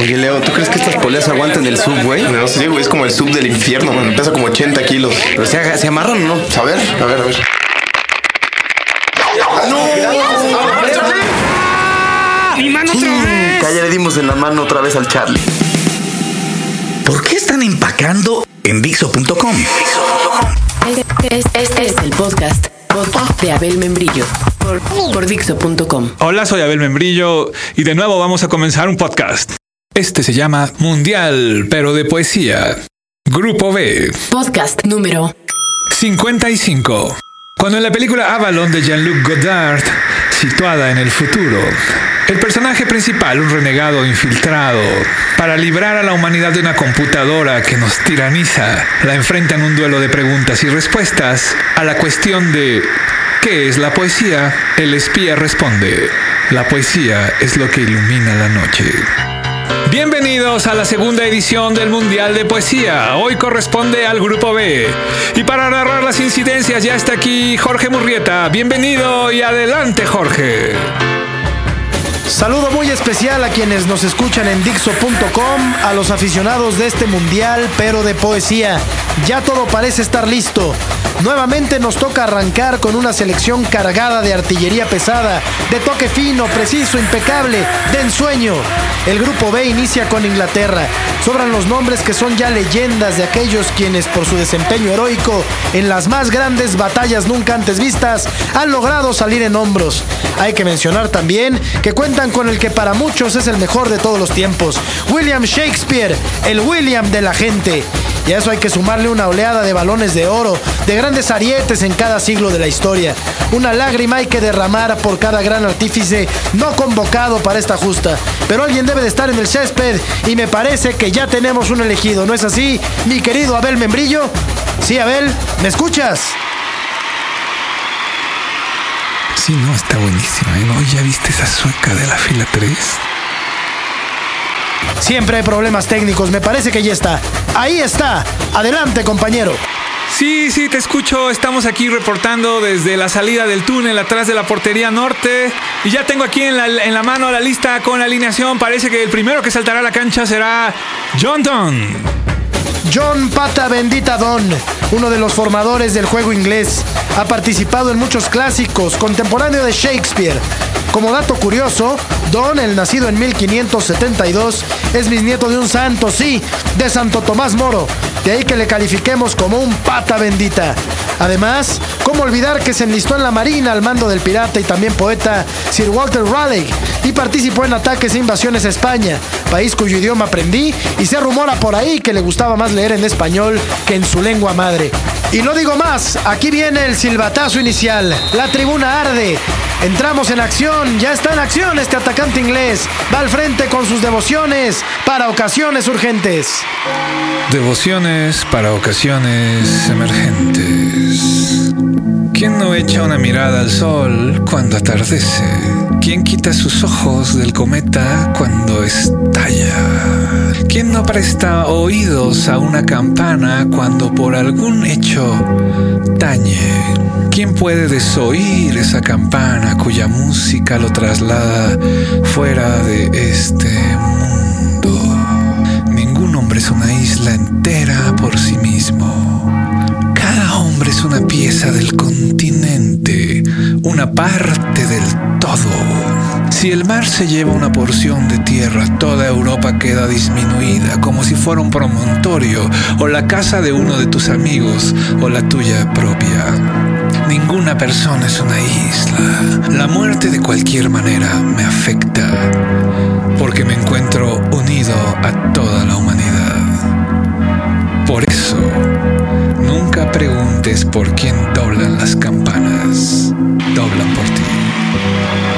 Oye, Leo, ¿tú crees que estas poleas aguantan el sub, güey? No sé, güey, es como el sub del infierno, man. Pesa como 80 kilos. Pero se, se amarran o no. A ver, a ver, a ver. ¡Mi mano otra vez! Ya le dimos en la mano otra vez al Charlie. ¿Por qué están empacando en Dixo.com? Este, este es el podcast, podcast de Abel Membrillo por, por Dixo.com. Hola, soy Abel Membrillo y de nuevo vamos a comenzar un podcast. Este se llama Mundial, pero de poesía. Grupo B, Podcast número 55. Cuando en la película Avalon de Jean-Luc Godard, situada en el futuro, el personaje principal, un renegado infiltrado, para librar a la humanidad de una computadora que nos tiraniza, la enfrenta en un duelo de preguntas y respuestas a la cuestión de ¿qué es la poesía? El espía responde, la poesía es lo que ilumina la noche. Bienvenidos a la segunda edición del Mundial de Poesía. Hoy corresponde al Grupo B. Y para narrar las incidencias ya está aquí Jorge Murrieta. Bienvenido y adelante Jorge. Saludo muy especial a quienes nos escuchan en Dixo.com, a los aficionados de este mundial, pero de poesía. Ya todo parece estar listo. Nuevamente nos toca arrancar con una selección cargada de artillería pesada, de toque fino, preciso, impecable, de ensueño. El grupo B inicia con Inglaterra. Sobran los nombres que son ya leyendas de aquellos quienes por su desempeño heroico en las más grandes batallas nunca antes vistas han logrado salir en hombros. Hay que mencionar también que cuentan con el que para muchos es el mejor de todos los tiempos, William Shakespeare, el William de la gente. Y a eso hay que sumarle una oleada de balones de oro, de grandes arietes en cada siglo de la historia. Una lágrima hay que derramar por cada gran artífice no convocado para esta justa. Pero alguien debe de estar en el césped y me parece que ya tenemos un elegido, ¿no es así, mi querido Abel Membrillo? Sí, Abel, ¿me escuchas? Sí, no, está buenísima. ¿eh? ¿Ya viste esa sueca de la fila 3? Siempre hay problemas técnicos, me parece que ya está. Ahí está. Adelante, compañero. Sí, sí, te escucho. Estamos aquí reportando desde la salida del túnel atrás de la portería norte. Y ya tengo aquí en la, mano la lista con la alineación. Parece que el primero que saltará a la cancha será John Donne. John Pata Bendita Don, uno de los formadores del juego inglés, ha participado en muchos clásicos, contemporáneo de Shakespeare. Como dato curioso, Don, el nacido en 1572, es bisnieto de un santo, sí, de Santo Tomás Moro. De ahí que le califiquemos como un pata bendita. Además, ¿cómo olvidar que se enlistó en la Marina al mando del pirata y también poeta Sir Walter Raleigh y participó en ataques e invasiones a España, país cuyo idioma aprendí y se rumora por ahí que le gustaba más leer en español que en su lengua madre. Y no digo más, aquí viene el silbatazo inicial, la tribuna arde, entramos en acción, ya está en acción este atacante inglés, va al frente con sus devociones para ocasiones urgentes. Devociones para ocasiones emergentes. ¿Quién no echa una mirada al sol cuando atardece? ¿Quién quita sus ojos del cometa cuando estalla? ¿Quién no presta oídos a una campana cuando por algún hecho tañe? ¿Quién puede desoír esa campana cuya música lo traslada fuera de este mundo? Ningún hombre es una isla entera por sí mismo. Cada hombre es una pieza del continente, una parte del todo. Si el mar se lleva una porción de tierra, toda Europa queda disminuida, como si fuera un promontorio, o la casa de uno de tus amigos, o la tuya propia. Ninguna persona es una isla. La muerte de cualquier manera me afecta, porque me encuentro unido a toda la humanidad. Por eso, nunca preguntes por quién doblan las campanas. Doblan por ti.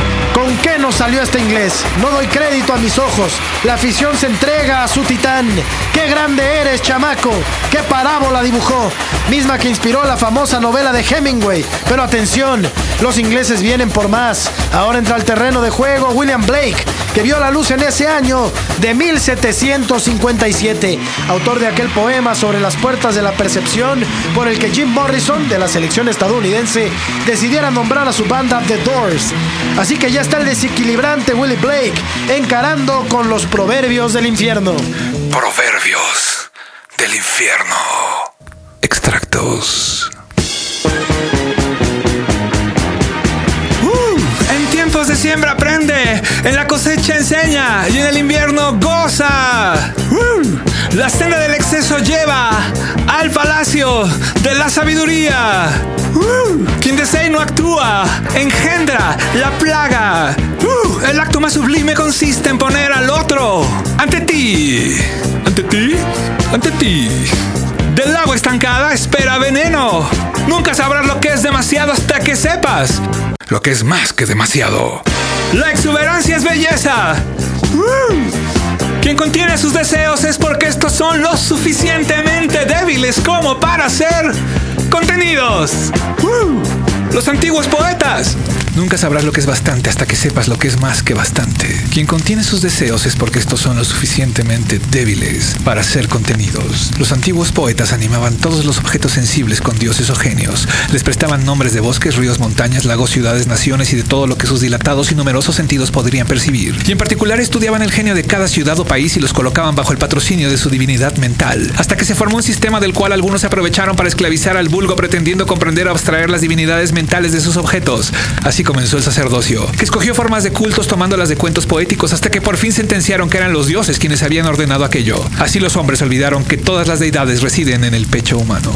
¿Con qué nos salió este inglés? No doy crédito a mis ojos. La afición se entrega a su titán. ¡Qué grande eres, chamaco! ¡Qué parábola dibujó! Misma que inspiró la famosa novela de Hemingway. Pero atención, los ingleses vienen por más. Ahora entra al terreno de juego William Blake, que vio la luz en ese año de 1757. Autor de aquel poema sobre las puertas de la percepción por el que Jim Morrison, de la selección estadounidense, decidiera nombrar a su banda The Doors. Así que ya está el de desequilibrante Willie Blake, encarando con los proverbios del infierno. Proverbios del infierno. Extractos. Uh, en tiempos de siembra en la cosecha enseña y en el invierno goza. La senda del exceso lleva al palacio de la sabiduría. Quien desea y no actúa, engendra la plaga. El acto más sublime consiste en poner al otro ante ti. ¿Ante ti? Ante ti. Del agua estancada espera veneno. Nunca sabrás lo que es demasiado hasta que sepas lo que es más que demasiado. La exuberancia es belleza. Uh. Quien contiene sus deseos es porque estos son lo suficientemente débiles como para ser contenidos. Uh. Los antiguos poetas. Nunca sabrás lo que es bastante hasta que sepas lo que es más que bastante. Quien contiene sus deseos es porque estos son lo suficientemente débiles para ser contenidos. Los antiguos poetas animaban todos los objetos sensibles con dioses o genios. Les prestaban nombres de bosques, ríos, montañas, lagos, ciudades, naciones y de todo lo que sus dilatados y numerosos sentidos podrían percibir. Y en particular estudiaban el genio de cada ciudad o país y los colocaban bajo el patrocinio de su divinidad mental. Hasta que se formó un sistema del cual algunos se aprovecharon para esclavizar al vulgo pretendiendo comprender o abstraer las divinidades mentales de sus objetos. Así comenzó el sacerdocio, que escogió formas de cultos tomándolas de cuentos poéticos hasta que por fin sentenciaron que eran los dioses quienes habían ordenado aquello. Así los hombres olvidaron que todas las deidades residen en el pecho humano.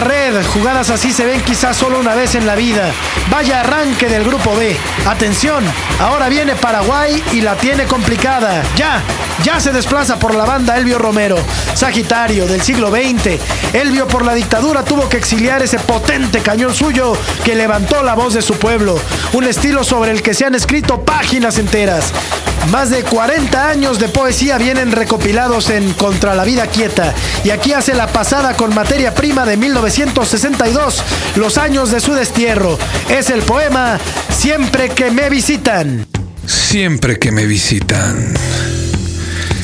Red. Jugadas así se ven quizás solo una vez en la vida. Vaya arranque del grupo B. Atención, ahora viene Paraguay y la tiene complicada. Ya, ya se desplaza por la banda Elvio Romero. Sagitario del siglo XX. Elvio por la dictadura tuvo que exiliar ese potente cañón suyo que levantó la voz de su pueblo. Un estilo sobre el que se han escrito páginas enteras. Más de 40 años de poesía vienen recopilados en Contra la vida quieta. Y aquí hace la pasada con materia prima de 1962, los años de su destierro. Es el poema Siempre que me visitan. Siempre que me visitan.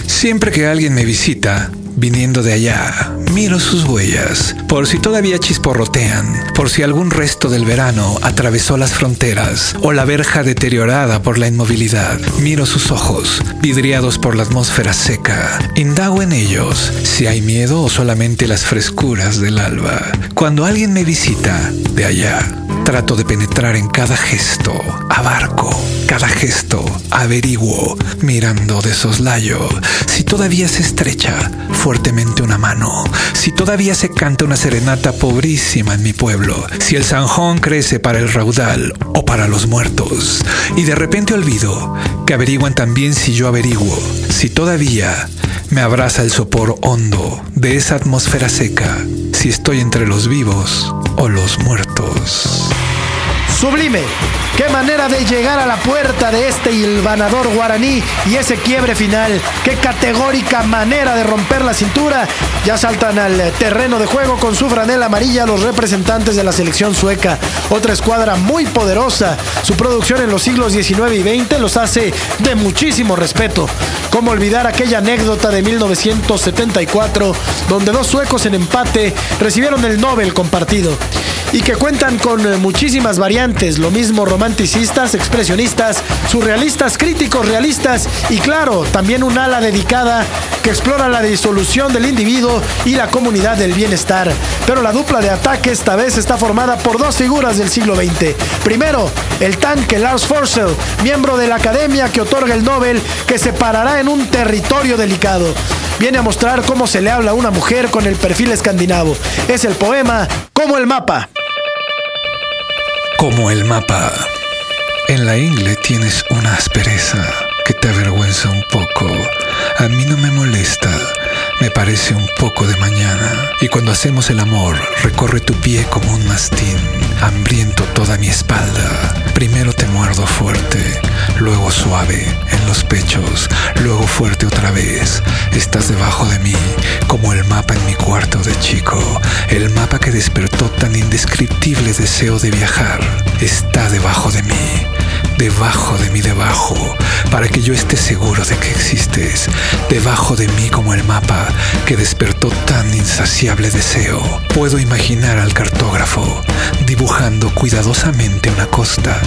Siempre que alguien me visita, viniendo de allá, miro sus huellas, por si todavía chisporrotean, por si algún resto del verano atravesó las fronteras o la verja deteriorada por la inmovilidad. Miro sus ojos, vidriados por la atmósfera seca. Indago en ellos si hay miedo o solamente las frescuras del alba. Cuando alguien me visita de allá, trato de penetrar en cada gesto, abarco cada gesto, averiguo, mirando de soslayo, si todavía se estrecha fuertemente una mano, si todavía se canta una serenata pobrísima en mi pueblo, si el zanjón crece para el raudal o para los muertos, y de repente olvido que averiguan también si yo averiguo, si todavía me abraza el sopor hondo de esa atmósfera seca, si estoy entre los vivos o los muertos. Sublime. Qué manera de llegar a la puerta de este hilvanador guaraní y ese quiebre final. Qué categórica manera de romper la cintura. Ya saltan al terreno de juego con su franela amarilla los representantes de la selección sueca. Otra escuadra muy poderosa. Su producción en los siglos XIX y XX los hace de muchísimo respeto. ¿Cómo olvidar aquella anécdota de 1974 donde dos suecos en empate recibieron el Nobel compartido? Y que cuentan con eh, muchísimas variantes, lo mismo romanticistas, expresionistas, surrealistas, críticos realistas y claro, también un ala dedicada que explora la disolución del individuo y la comunidad del bienestar. Pero la dupla de ataque esta vez está formada por dos figuras del siglo XX. Primero, el tanque Lars Forssell, miembro de la academia que otorga el Nobel, que se parará en un territorio delicado. Viene a mostrar cómo se le habla a una mujer con el perfil escandinavo. Es el poema Como el mapa como el mapa. En la ingle tienes una aspereza que te avergüenza un poco. A mí no me molesta, me parece un poco de mañana. Y cuando hacemos el amor, recorre tu pie como un mastín, hambriento toda mi espalda. Primero te muerdo fuerte, luego suave en los pechos, luego fuerte otra vez. Estás debajo de mí, como el mapa en mi cuarto de chico, el mapa que despertó tan indescriptible deseo de viajar. Está debajo de mí debajo de mi debajo, para que yo esté seguro de que existes, debajo de mí como el mapa que despertó tan insaciable deseo. Puedo imaginar al cartógrafo dibujando cuidadosamente una costa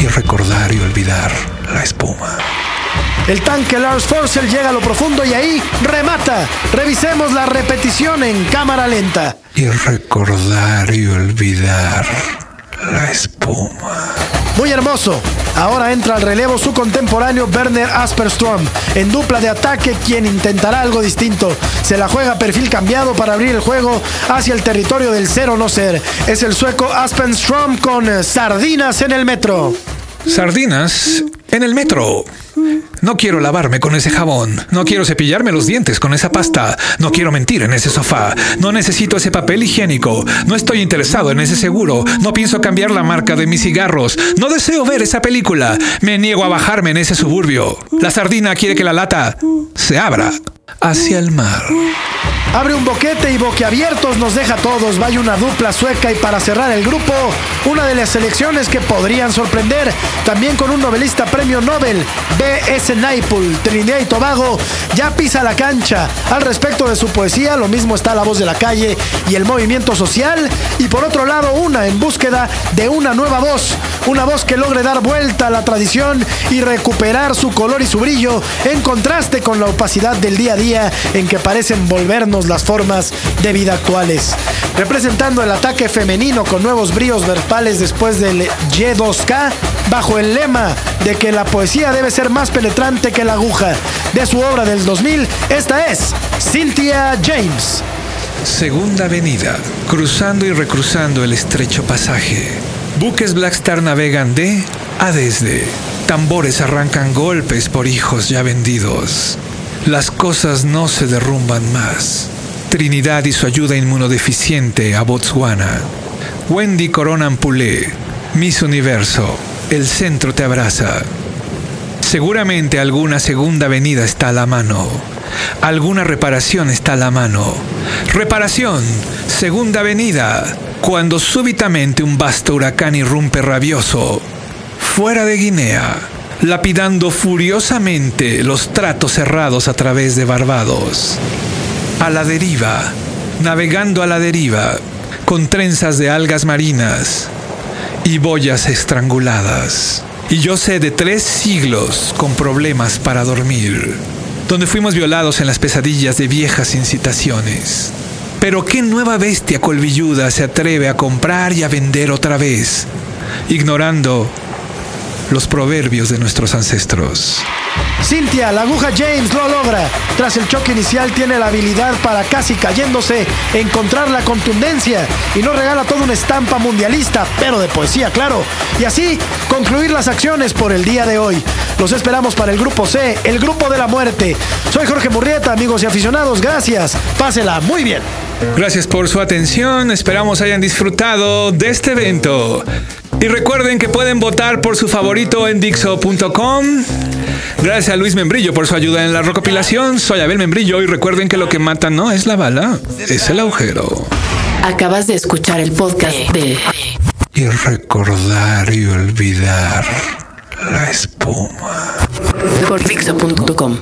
y recordar y olvidar la espuma. El tanque Lars Forcer llega a lo profundo y ahí remata. Revisemos la repetición en cámara lenta. Y recordar y olvidar la espuma. Muy hermoso. Ahora entra al relevo su contemporáneo Werner Asperstrom, en dupla de ataque, quien intentará algo distinto. Se la juega perfil cambiado para abrir el juego hacia el territorio del cero no ser. Es el sueco Aspenstrom con eh, sardinas en el metro. Sardinas en el metro. No quiero lavarme con ese jabón. No quiero cepillarme los dientes con esa pasta. No quiero mentir en ese sofá. No necesito ese papel higiénico. No estoy interesado en ese seguro. No pienso cambiar la marca de mis cigarros. No deseo ver esa película. Me niego a bajarme en ese suburbio. La sardina quiere que la lata se abra hacia el mar. Abre un boquete y boquiabiertos nos deja a todos. Vaya una dupla sueca y para cerrar el grupo, una de las selecciones que podrían sorprender, también con un novelista premio Nobel, B.S. Naipaul, Trinidad y Tobago, ya pisa la cancha. Al respecto de su poesía, lo mismo está La Voz de la Calle y el movimiento social. Y por otro lado, una en búsqueda de una nueva voz, una voz que logre dar vuelta a la tradición y recuperar su color y su brillo, en contraste con la opacidad del día día en que parecen volvernos las formas de vida actuales. Representando el ataque femenino con nuevos bríos verbales después del Y2K, bajo el lema de que la poesía debe ser más penetrante que la aguja. De su obra del 2000, esta es Cynthia James. Segunda Avenida, cruzando y recruzando el estrecho pasaje. Buques Black Star navegan de a desde. Tambores arrancan golpes por hijos ya vendidos. Las cosas no se derrumban más. Trinidad y su ayuda inmunodeficiente a Botswana. Wendy Corona Ampulé, Miss Universo, el centro te abraza. Seguramente alguna segunda avenida está a la mano. Alguna reparación está a la mano. Reparación, segunda avenida, cuando súbitamente un vasto huracán irrumpe rabioso, fuera de Guinea, lapidando furiosamente los tratos cerrados a través de Barbados. A la deriva, navegando a la deriva, con trenzas de algas marinas y boyas estranguladas. Y yo sé de tres siglos con problemas para dormir, donde fuimos violados en las pesadillas de viejas incitaciones. Pero qué nueva bestia colvilluda se atreve a comprar y a vender otra vez, ignorando los proverbios de nuestros ancestros. Cintia, la aguja James lo logra. Tras el choque inicial tiene la habilidad para casi cayéndose encontrar la contundencia y nos regala toda una estampa mundialista, pero de poesía, claro. Y así concluir las acciones por el día de hoy. Los esperamos para el grupo C, el grupo de la muerte. Soy Jorge Murrieta, amigos y aficionados. Gracias. Pásela muy bien. Gracias por su atención. Esperamos hayan disfrutado de este evento. Y recuerden que pueden votar por su favorito en Dixo.com. Gracias a Luis Membrillo por su ayuda en la recopilación. Soy Abel Membrillo y recuerden que lo que mata no es la bala, es el agujero. Acabas de escuchar el podcast de Y recordar y olvidar la espuma. por Dixo.com.